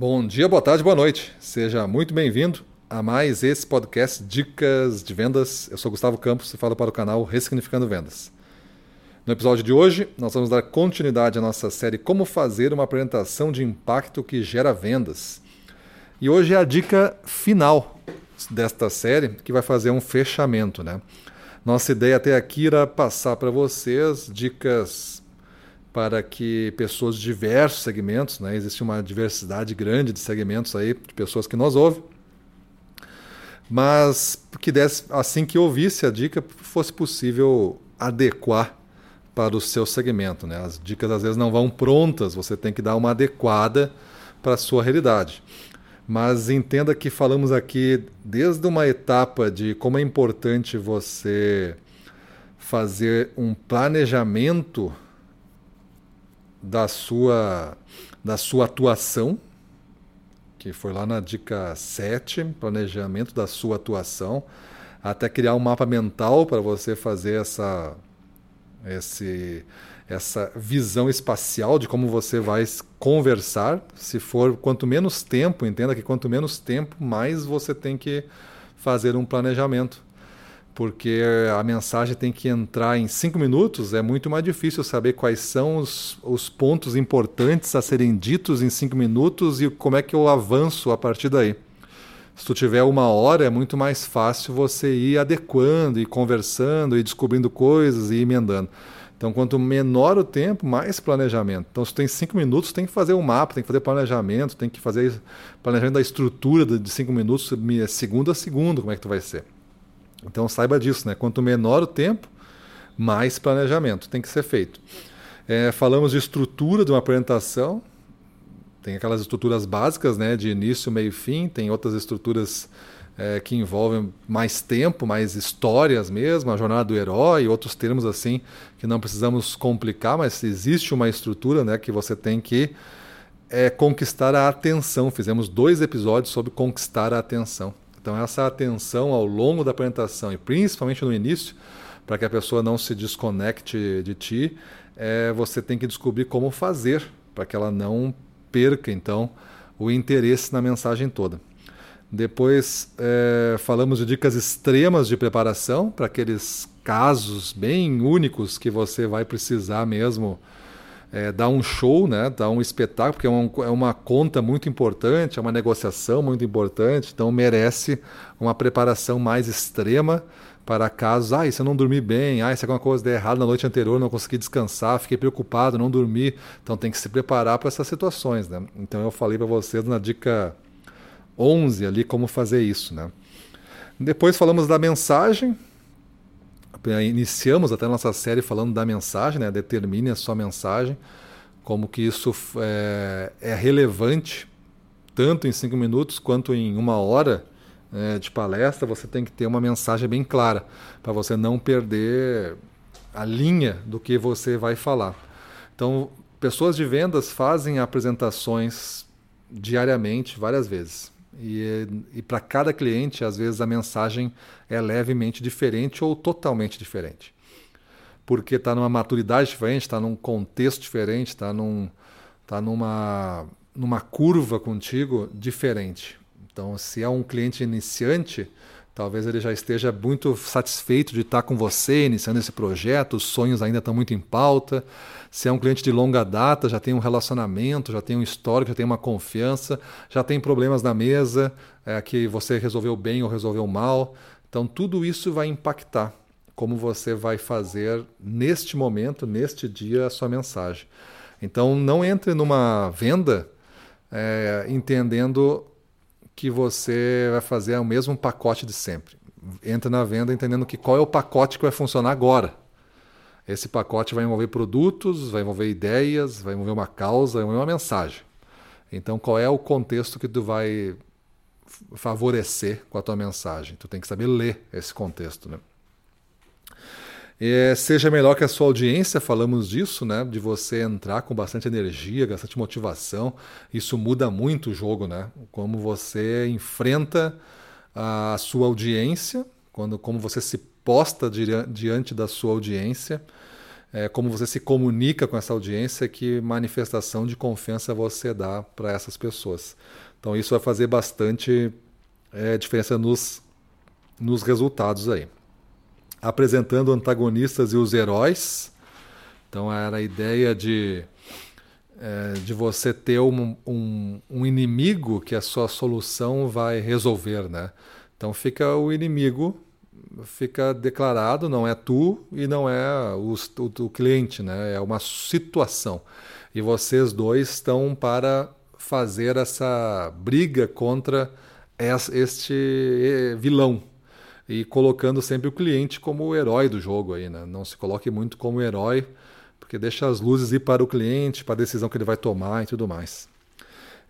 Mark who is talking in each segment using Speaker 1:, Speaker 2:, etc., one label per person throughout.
Speaker 1: Bom dia, boa tarde, boa noite. Seja muito bem-vindo a mais esse podcast Dicas de Vendas. Eu sou Gustavo Campos e falo para o canal Ressignificando Vendas. No episódio de hoje, nós vamos dar continuidade à nossa série Como fazer uma apresentação de impacto que gera vendas. E hoje é a dica final desta série que vai fazer um fechamento, né? Nossa ideia até aqui era passar para vocês dicas para que pessoas de diversos segmentos, né, existe uma diversidade grande de segmentos aí, de pessoas que nos ouvem, mas que desse, assim que ouvisse a dica, fosse possível adequar para o seu segmento. Né? As dicas às vezes não vão prontas, você tem que dar uma adequada para a sua realidade. Mas entenda que falamos aqui desde uma etapa de como é importante você fazer um planejamento da sua, da sua atuação, que foi lá na dica 7, planejamento da sua atuação, até criar um mapa mental para você fazer essa, esse, essa visão espacial de como você vai conversar. Se for quanto menos tempo, entenda que quanto menos tempo, mais você tem que fazer um planejamento porque a mensagem tem que entrar em cinco minutos, é muito mais difícil saber quais são os, os pontos importantes a serem ditos em cinco minutos e como é que eu avanço a partir daí. Se tu tiver uma hora, é muito mais fácil você ir adequando e conversando e descobrindo coisas e emendando. Então, quanto menor o tempo, mais planejamento. Então, se tem cinco minutos, tem que fazer um mapa, tem que fazer planejamento, tem que fazer planejamento da estrutura de cinco minutos, segundo a segundo, como é que tu vai ser. Então saiba disso, né? Quanto menor o tempo, mais planejamento tem que ser feito. É, falamos de estrutura de uma apresentação. Tem aquelas estruturas básicas, né? De início, meio e fim. Tem outras estruturas é, que envolvem mais tempo, mais histórias mesmo, a jornada do herói, outros termos assim que não precisamos complicar, mas existe uma estrutura, né? Que você tem que é, conquistar a atenção. Fizemos dois episódios sobre conquistar a atenção. Então, essa atenção ao longo da apresentação e principalmente no início, para que a pessoa não se desconecte de ti, é, você tem que descobrir como fazer para que ela não perca, então, o interesse na mensagem toda. Depois, é, falamos de dicas extremas de preparação para aqueles casos bem únicos que você vai precisar mesmo é, dar um show, né, dar um espetáculo, porque é uma, é uma conta muito importante, é uma negociação muito importante, então merece uma preparação mais extrema para casos, ah, se eu não dormi bem, ah, se alguma coisa der errado na noite anterior, não consegui descansar, fiquei preocupado, não dormi, então tem que se preparar para essas situações, né? Então eu falei para vocês na dica 11 ali como fazer isso, né? Depois falamos da mensagem, iniciamos até a nossa série falando da mensagem, né? determine a sua mensagem, como que isso é, é relevante tanto em cinco minutos quanto em uma hora é, de palestra, você tem que ter uma mensagem bem clara para você não perder a linha do que você vai falar. Então, pessoas de vendas fazem apresentações diariamente, várias vezes. E, e para cada cliente, às vezes, a mensagem é levemente diferente ou totalmente diferente. Porque está numa maturidade diferente, está num contexto diferente, está num, tá numa, numa curva contigo diferente. Então, se é um cliente iniciante, talvez ele já esteja muito satisfeito de estar com você, iniciando esse projeto, os sonhos ainda estão muito em pauta. Se é um cliente de longa data, já tem um relacionamento, já tem um histórico, já tem uma confiança, já tem problemas na mesa é, que você resolveu bem ou resolveu mal. Então, tudo isso vai impactar como você vai fazer neste momento, neste dia, a sua mensagem. Então, não entre numa venda é, entendendo que você vai fazer o mesmo pacote de sempre. Entra na venda entendendo que qual é o pacote que vai funcionar agora. Esse pacote vai envolver produtos, vai envolver ideias, vai envolver uma causa, vai envolver uma mensagem. Então, qual é o contexto que tu vai favorecer com a tua mensagem? Tu tem que saber ler esse contexto, né? É, seja melhor que a sua audiência, falamos disso, né? De você entrar com bastante energia, bastante motivação. Isso muda muito o jogo, né? Como você enfrenta a sua audiência, quando, como você se posta diante da sua audiência. é, como você se comunica com essa audiência, que manifestação de confiança você dá para essas pessoas. Então isso vai fazer bastante é, diferença nos, nos resultados aí. Apresentando antagonistas e os heróis. Então era a ideia de, é, de você ter um, um, um inimigo que a sua solução vai resolver, né? Então fica o inimigo fica declarado, não é tu e não é o, o, o, cliente, né? é uma situação. E vocês dois estão para fazer essa briga contra este vilão. E colocando sempre o cliente como o herói do jogo aí, né? Não se coloque muito como herói, porque deixa as luzes ir para o cliente, para a decisão que ele vai tomar e tudo mais.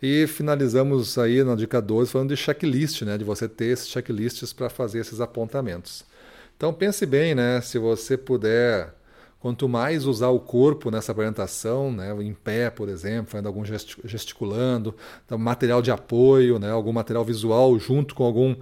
Speaker 1: E finalizamos aí na dica 12 falando de checklist, né? De você ter esses checklists para fazer esses apontamentos. Então pense bem, né? Se você puder, quanto mais usar o corpo nessa apresentação, né? Em pé, por exemplo, fazendo algum gesticulando, material de apoio, né? Algum material visual junto com algum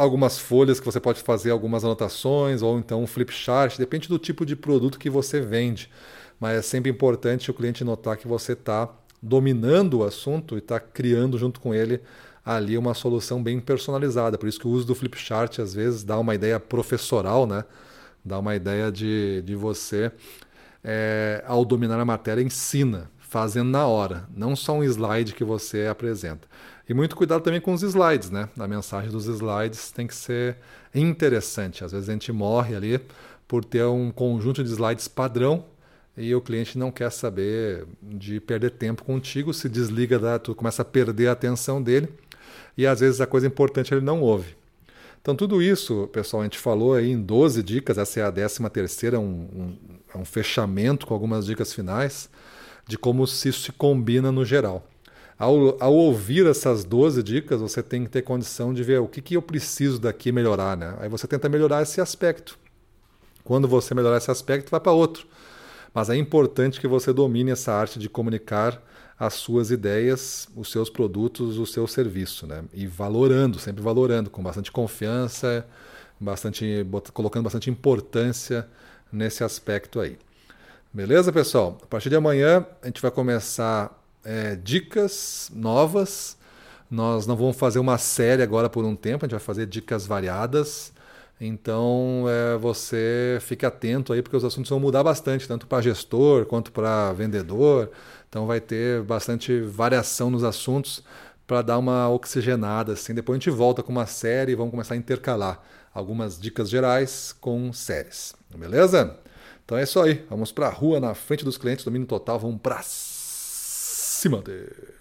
Speaker 1: algumas folhas que você pode fazer algumas anotações ou então um flip chart, depende do tipo de produto que você vende. Mas é sempre importante o cliente notar que você está dominando o assunto e está criando junto com ele ali uma solução bem personalizada. Por isso que o uso do flipchart às vezes dá uma ideia professoral, né? dá uma ideia de, de você, é, ao dominar a matéria, ensina, fazendo na hora, não só um slide que você apresenta. E muito cuidado também com os slides, né? A mensagem dos slides tem que ser interessante. Às vezes a gente morre ali por ter um conjunto de slides padrão e o cliente não quer saber de perder tempo contigo, se desliga, da, tu começa a perder a atenção dele e às vezes a coisa importante ele não ouve. Então tudo isso, pessoal, a gente falou aí em 12 dicas, essa é a 13 terceira, um, um, é um fechamento com algumas dicas finais de como isso se combina no geral. Ao, ao, ouvir essas 12 dicas, você tem que ter condição de ver o que, que eu preciso daqui melhorar. Né? Aí você tenta melhorar esse aspecto. Quando você melhorar esse aspecto, vai para outro. Mas é importante que você domine essa arte de comunicar as suas ideias, os seus produtos, o seu serviço, né? E valorando, sempre valorando, com bastante confiança, bastante, colocando bastante importância nesse aspecto aí. Beleza, pessoal? A partir de amanhã a gente vai começar é, dicas novas. Nós não vamos fazer uma série agora por um tempo, a gente vai fazer dicas variadas. Então, é, você fique atento aí, porque os assuntos vão mudar bastante, tanto para gestor quanto para vendedor. Então, vai ter bastante variação nos assuntos para dar uma oxigenada. Assim. Depois a gente volta com uma série e vamos começar a intercalar algumas dicas gerais com séries. Beleza? Então é isso aí. Vamos para a rua, na frente dos clientes, domínio total. Vamos para せまで。